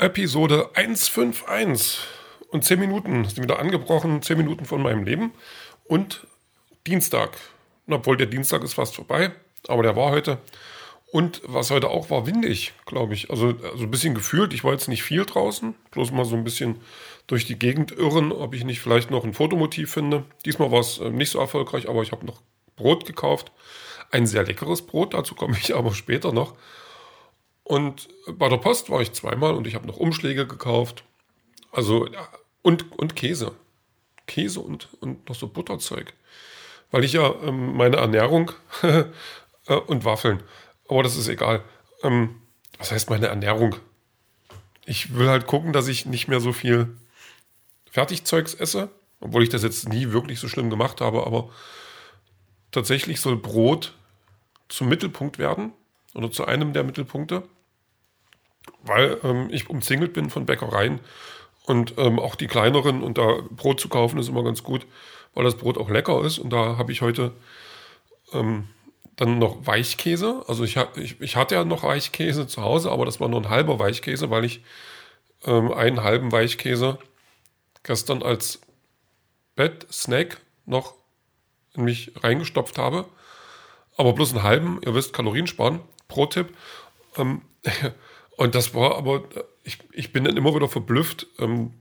Episode 151 und 10 Minuten sind wieder angebrochen, 10 Minuten von meinem Leben und Dienstag. Obwohl der Dienstag ist fast vorbei, aber der war heute. Und was heute auch war, windig, glaube ich. Also, also ein bisschen gefühlt. Ich war jetzt nicht viel draußen, bloß mal so ein bisschen durch die Gegend irren, ob ich nicht vielleicht noch ein Fotomotiv finde. Diesmal war es äh, nicht so erfolgreich, aber ich habe noch Brot gekauft. Ein sehr leckeres Brot, dazu komme ich aber später noch. Und bei der Post war ich zweimal und ich habe noch Umschläge gekauft. Also, und, und Käse. Käse und, und noch so Butterzeug. Weil ich ja ähm, meine Ernährung äh, und Waffeln. Aber das ist egal. Ähm, was heißt meine Ernährung? Ich will halt gucken, dass ich nicht mehr so viel Fertigzeugs esse. Obwohl ich das jetzt nie wirklich so schlimm gemacht habe. Aber tatsächlich soll Brot zum Mittelpunkt werden. Oder zu einem der Mittelpunkte weil ähm, ich umzingelt bin von Bäckereien und ähm, auch die kleineren und da Brot zu kaufen ist immer ganz gut, weil das Brot auch lecker ist und da habe ich heute ähm, dann noch Weichkäse. Also ich, ich, ich, hatte ja noch Weichkäse zu Hause, aber das war nur ein halber Weichkäse, weil ich ähm, einen halben Weichkäse gestern als Bett-Snack noch in mich reingestopft habe. Aber bloß einen halben, ihr wisst, Kalorien sparen, Pro-Tipp. Ähm, Und das war aber, ich, ich bin dann immer wieder verblüfft, ähm,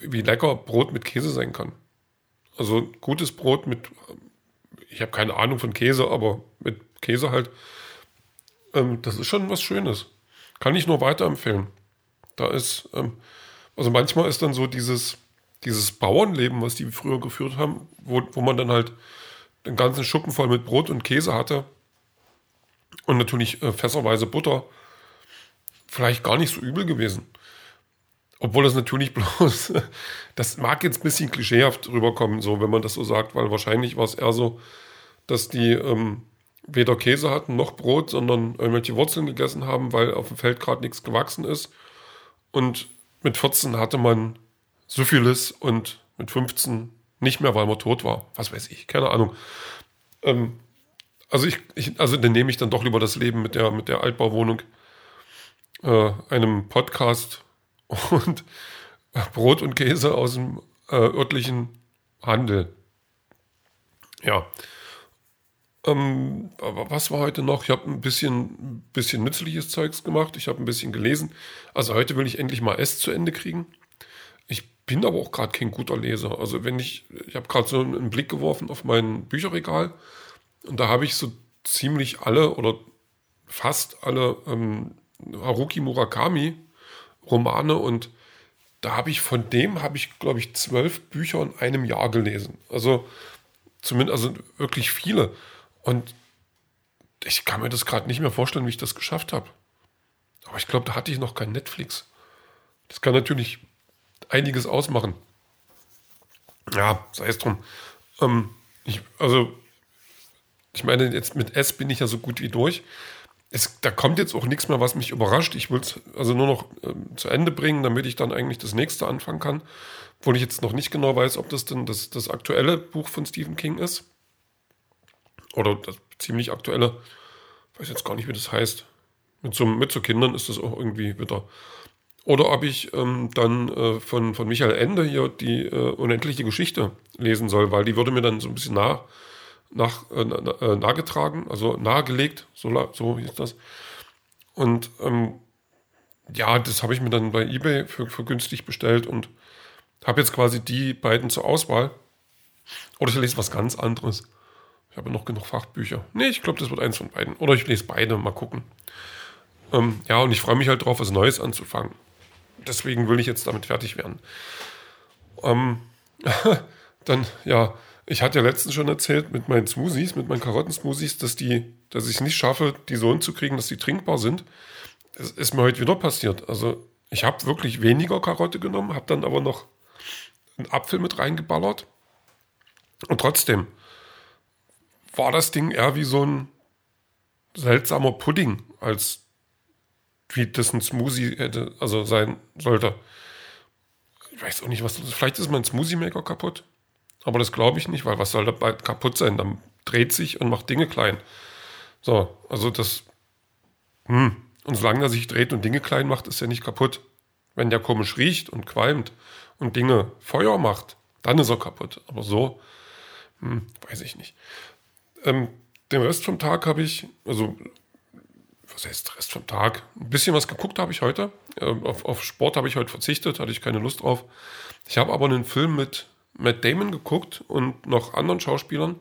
wie lecker Brot mit Käse sein kann. Also gutes Brot mit, ich habe keine Ahnung von Käse, aber mit Käse halt, ähm, das ist schon was Schönes. Kann ich nur weiterempfehlen. Da ist, ähm, also manchmal ist dann so dieses, dieses Bauernleben, was die früher geführt haben, wo, wo man dann halt den ganzen Schuppen voll mit Brot und Käse hatte und natürlich äh, fässerweise Butter vielleicht gar nicht so übel gewesen. Obwohl das natürlich bloß, das mag jetzt ein bisschen klischeehaft rüberkommen, so wenn man das so sagt, weil wahrscheinlich war es eher so, dass die ähm, weder Käse hatten noch Brot, sondern irgendwelche Wurzeln gegessen haben, weil auf dem Feld gerade nichts gewachsen ist. Und mit 14 hatte man Syphilis und mit 15 nicht mehr, weil man tot war. Was weiß ich, keine Ahnung. Ähm, also ich, ich, also dann nehme ich dann doch lieber das Leben mit der, mit der Altbauwohnung äh, einem Podcast und Brot und Käse aus dem äh, örtlichen Handel. Ja. Ähm, was war heute noch? Ich habe ein bisschen, bisschen nützliches Zeugs gemacht. Ich habe ein bisschen gelesen. Also heute will ich endlich mal S zu Ende kriegen. Ich bin aber auch gerade kein guter Leser. Also wenn ich, ich habe gerade so einen Blick geworfen auf mein Bücherregal und da habe ich so ziemlich alle oder fast alle ähm, Haruki Murakami Romane und da habe ich von dem habe ich glaube ich zwölf Bücher in einem Jahr gelesen. Also zumindest also wirklich viele und ich kann mir das gerade nicht mehr vorstellen, wie ich das geschafft habe. Aber ich glaube, da hatte ich noch kein Netflix. Das kann natürlich einiges ausmachen. Ja, sei es drum. Ähm, ich, also, ich meine, jetzt mit S bin ich ja so gut wie durch es, da kommt jetzt auch nichts mehr, was mich überrascht. Ich will es also nur noch äh, zu Ende bringen, damit ich dann eigentlich das nächste anfangen kann. Obwohl ich jetzt noch nicht genau weiß, ob das denn das, das aktuelle Buch von Stephen King ist. Oder das ziemlich aktuelle. Ich weiß jetzt gar nicht, wie das heißt. Mit so, mit so Kindern ist das auch irgendwie wieder. Oder ob ich ähm, dann äh, von, von Michael Ende hier die äh, unendliche Geschichte lesen soll, weil die würde mir dann so ein bisschen nah nach, äh, äh, nahegetragen, also nahegelegt, so, so hieß das. Und ähm, ja, das habe ich mir dann bei eBay für, für günstig bestellt und habe jetzt quasi die beiden zur Auswahl. Oder ich lese was ganz anderes. Ich habe noch genug Fachbücher. Nee, ich glaube, das wird eins von beiden. Oder ich lese beide, mal gucken. Ähm, ja, und ich freue mich halt drauf, was Neues anzufangen. Deswegen will ich jetzt damit fertig werden. Ähm, dann, ja, ich hatte ja letztens schon erzählt mit meinen Smoothies, mit meinen Karottensmoothies, dass die, dass ich es nicht schaffe, die so hinzukriegen, dass die trinkbar sind. Das ist mir heute wieder passiert. Also ich habe wirklich weniger Karotte genommen, habe dann aber noch einen Apfel mit reingeballert. Und trotzdem war das Ding eher wie so ein seltsamer Pudding, als wie das ein Smoothie hätte, also sein sollte. Ich weiß auch nicht, was das ist. Vielleicht ist mein Smoothie-Maker kaputt. Aber das glaube ich nicht, weil was soll dabei kaputt sein? Dann dreht sich und macht Dinge klein. So, also das. Hm. Und solange er sich dreht und Dinge klein macht, ist er nicht kaputt. Wenn der komisch riecht und qualmt und Dinge Feuer macht, dann ist er kaputt. Aber so, hm, weiß ich nicht. Ähm, den Rest vom Tag habe ich, also was heißt Rest vom Tag? Ein bisschen was geguckt habe ich heute. Ähm, auf, auf, Sport habe ich heute verzichtet, hatte ich keine Lust drauf. Ich habe aber einen Film mit Matt Damon geguckt und noch anderen Schauspielern.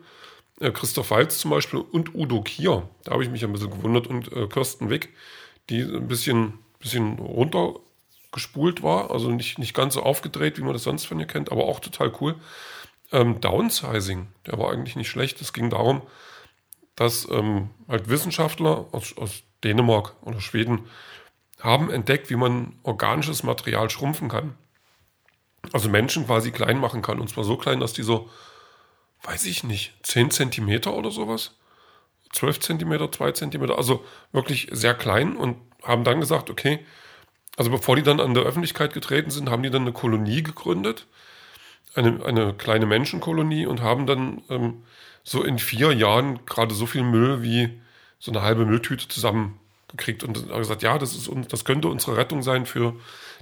Äh, Christoph Waltz zum Beispiel und Udo Kier. Da habe ich mich ein bisschen gewundert. Und äh, Kirsten Wick, die ein bisschen, bisschen runtergespult war. Also nicht, nicht ganz so aufgedreht, wie man das sonst von ihr kennt, aber auch total cool. Ähm, Downsizing, der war eigentlich nicht schlecht. Es ging darum, dass ähm, halt Wissenschaftler aus, aus Dänemark oder Schweden haben entdeckt, wie man organisches Material schrumpfen kann. Also Menschen quasi klein machen kann. Und zwar so klein, dass die so, weiß ich nicht, 10 Zentimeter oder sowas, 12 Zentimeter, 2 Zentimeter, also wirklich sehr klein und haben dann gesagt, okay, also bevor die dann an der Öffentlichkeit getreten sind, haben die dann eine Kolonie gegründet, eine, eine kleine Menschenkolonie und haben dann ähm, so in vier Jahren gerade so viel Müll wie so eine halbe Mülltüte zusammengekriegt und gesagt, ja, das, ist, das könnte unsere Rettung sein für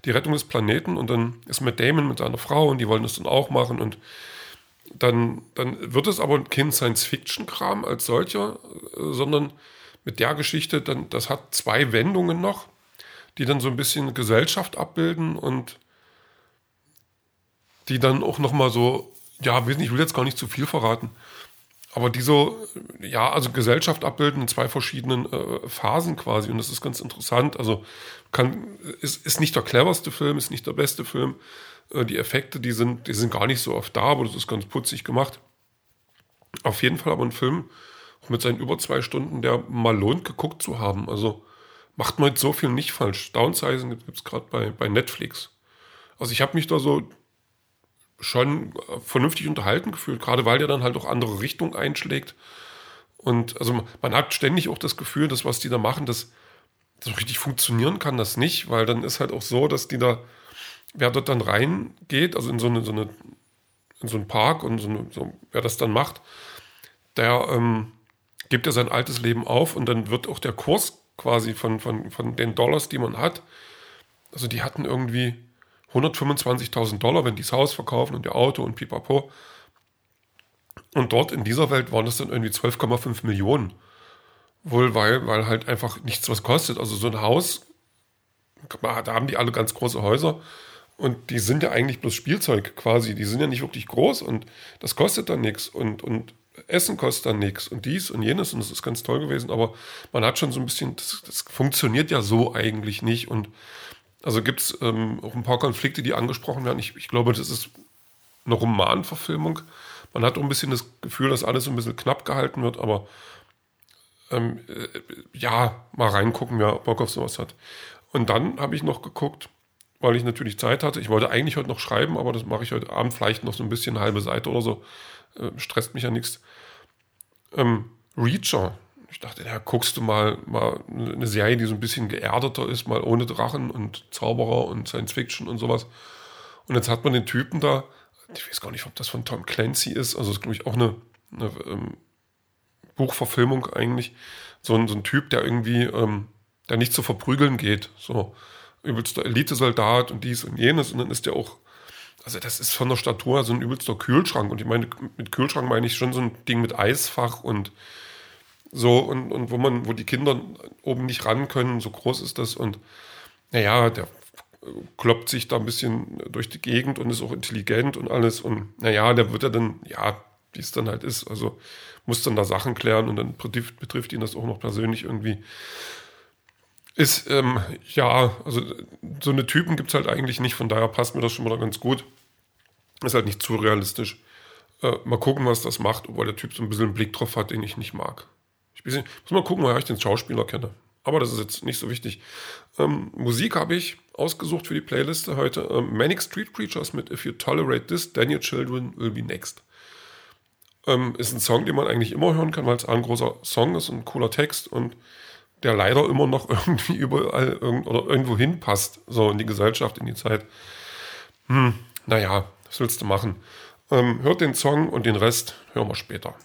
die Rettung des Planeten. Und dann ist Matt Damon mit seiner Frau und die wollen das dann auch machen. Und dann, dann wird es aber kein Science-Fiction-Kram als solcher, äh, sondern mit der Geschichte, dann, das hat zwei Wendungen noch, die dann so ein bisschen Gesellschaft abbilden und die dann auch nochmal so, ja, ich will jetzt gar nicht zu viel verraten, aber die so, ja, also Gesellschaft abbilden in zwei verschiedenen äh, Phasen quasi. Und das ist ganz interessant. Also kann, ist, ist nicht der cleverste Film, ist nicht der beste Film. Äh, die Effekte, die sind, die sind gar nicht so oft da, aber das ist ganz putzig gemacht. Auf jeden Fall aber ein Film mit seinen über zwei Stunden, der mal lohnt, geguckt zu haben. Also macht man jetzt so viel nicht falsch. Downsizing gibt es gerade bei, bei Netflix. Also ich habe mich da so schon vernünftig unterhalten gefühlt, gerade weil der dann halt auch andere Richtungen einschlägt. Und also man hat ständig auch das Gefühl, dass was die da machen, das so richtig funktionieren kann das nicht, weil dann ist halt auch so, dass die da, wer dort dann reingeht, also in so eine, so eine in so einen Park und so, eine, so wer das dann macht, der ähm, gibt ja sein altes Leben auf und dann wird auch der Kurs quasi von, von, von den Dollars, die man hat, also die hatten irgendwie 125.000 Dollar, wenn die das Haus verkaufen und ihr Auto und pipapo. Und dort in dieser Welt waren es dann irgendwie 12,5 Millionen. Wohl, weil, weil halt einfach nichts was kostet. Also so ein Haus, da haben die alle ganz große Häuser und die sind ja eigentlich bloß Spielzeug quasi. Die sind ja nicht wirklich groß und das kostet dann nichts und, und Essen kostet dann nichts und dies und jenes und das ist ganz toll gewesen. Aber man hat schon so ein bisschen, das, das funktioniert ja so eigentlich nicht und also gibt es ähm, auch ein paar Konflikte, die angesprochen werden. Ich, ich glaube, das ist eine Romanverfilmung. Man hat auch ein bisschen das Gefühl, dass alles so ein bisschen knapp gehalten wird, aber ähm, äh, ja, mal reingucken, wer Bock auf sowas hat. Und dann habe ich noch geguckt, weil ich natürlich Zeit hatte. Ich wollte eigentlich heute noch schreiben, aber das mache ich heute Abend vielleicht noch so ein bisschen, halbe Seite oder so. Äh, stresst mich ja nichts. Ähm, Reacher, ich dachte, ja, guckst du mal, mal eine Serie, die so ein bisschen geerdeter ist, mal ohne Drachen und Zauberer und Science Fiction und sowas. Und jetzt hat man den Typen da, ich weiß gar nicht, ob das von Tom Clancy ist, also das ist, glaube ich, auch eine, eine ähm, Buchverfilmung eigentlich. So ein, so ein Typ, der irgendwie, ähm, der nicht zu verprügeln geht. So übelster Elitesoldat und dies und jenes. Und dann ist der auch, also das ist von der Statur so ein übelster Kühlschrank. Und ich meine, mit Kühlschrank meine ich schon so ein Ding mit Eisfach und so, und, und wo man, wo die Kinder oben nicht ran können, so groß ist das. Und naja, der kloppt sich da ein bisschen durch die Gegend und ist auch intelligent und alles. Und naja, der wird ja dann, ja, wie es dann halt ist, also muss dann da Sachen klären und dann betrifft, betrifft ihn das auch noch persönlich irgendwie. Ist, ähm, ja, also so eine Typen gibt es halt eigentlich nicht, von daher passt mir das schon mal ganz gut. Ist halt nicht zu realistisch. Äh, mal gucken, was das macht, obwohl der Typ so ein bisschen einen Blick drauf hat, den ich nicht mag. Ich muss mal gucken, woher ich den Schauspieler kenne. Aber das ist jetzt nicht so wichtig. Ähm, Musik habe ich ausgesucht für die Playliste heute. Ähm, Manic Street Preachers mit If You Tolerate This, Then Your Children Will Be Next. Ähm, ist ein Song, den man eigentlich immer hören kann, weil es ein großer Song ist, ein cooler Text und der leider immer noch irgendwie überall irgend oder irgendwo hinpasst, so in die Gesellschaft, in die Zeit. Hm, naja, was willst du machen? Ähm, hört den Song und den Rest hören wir später.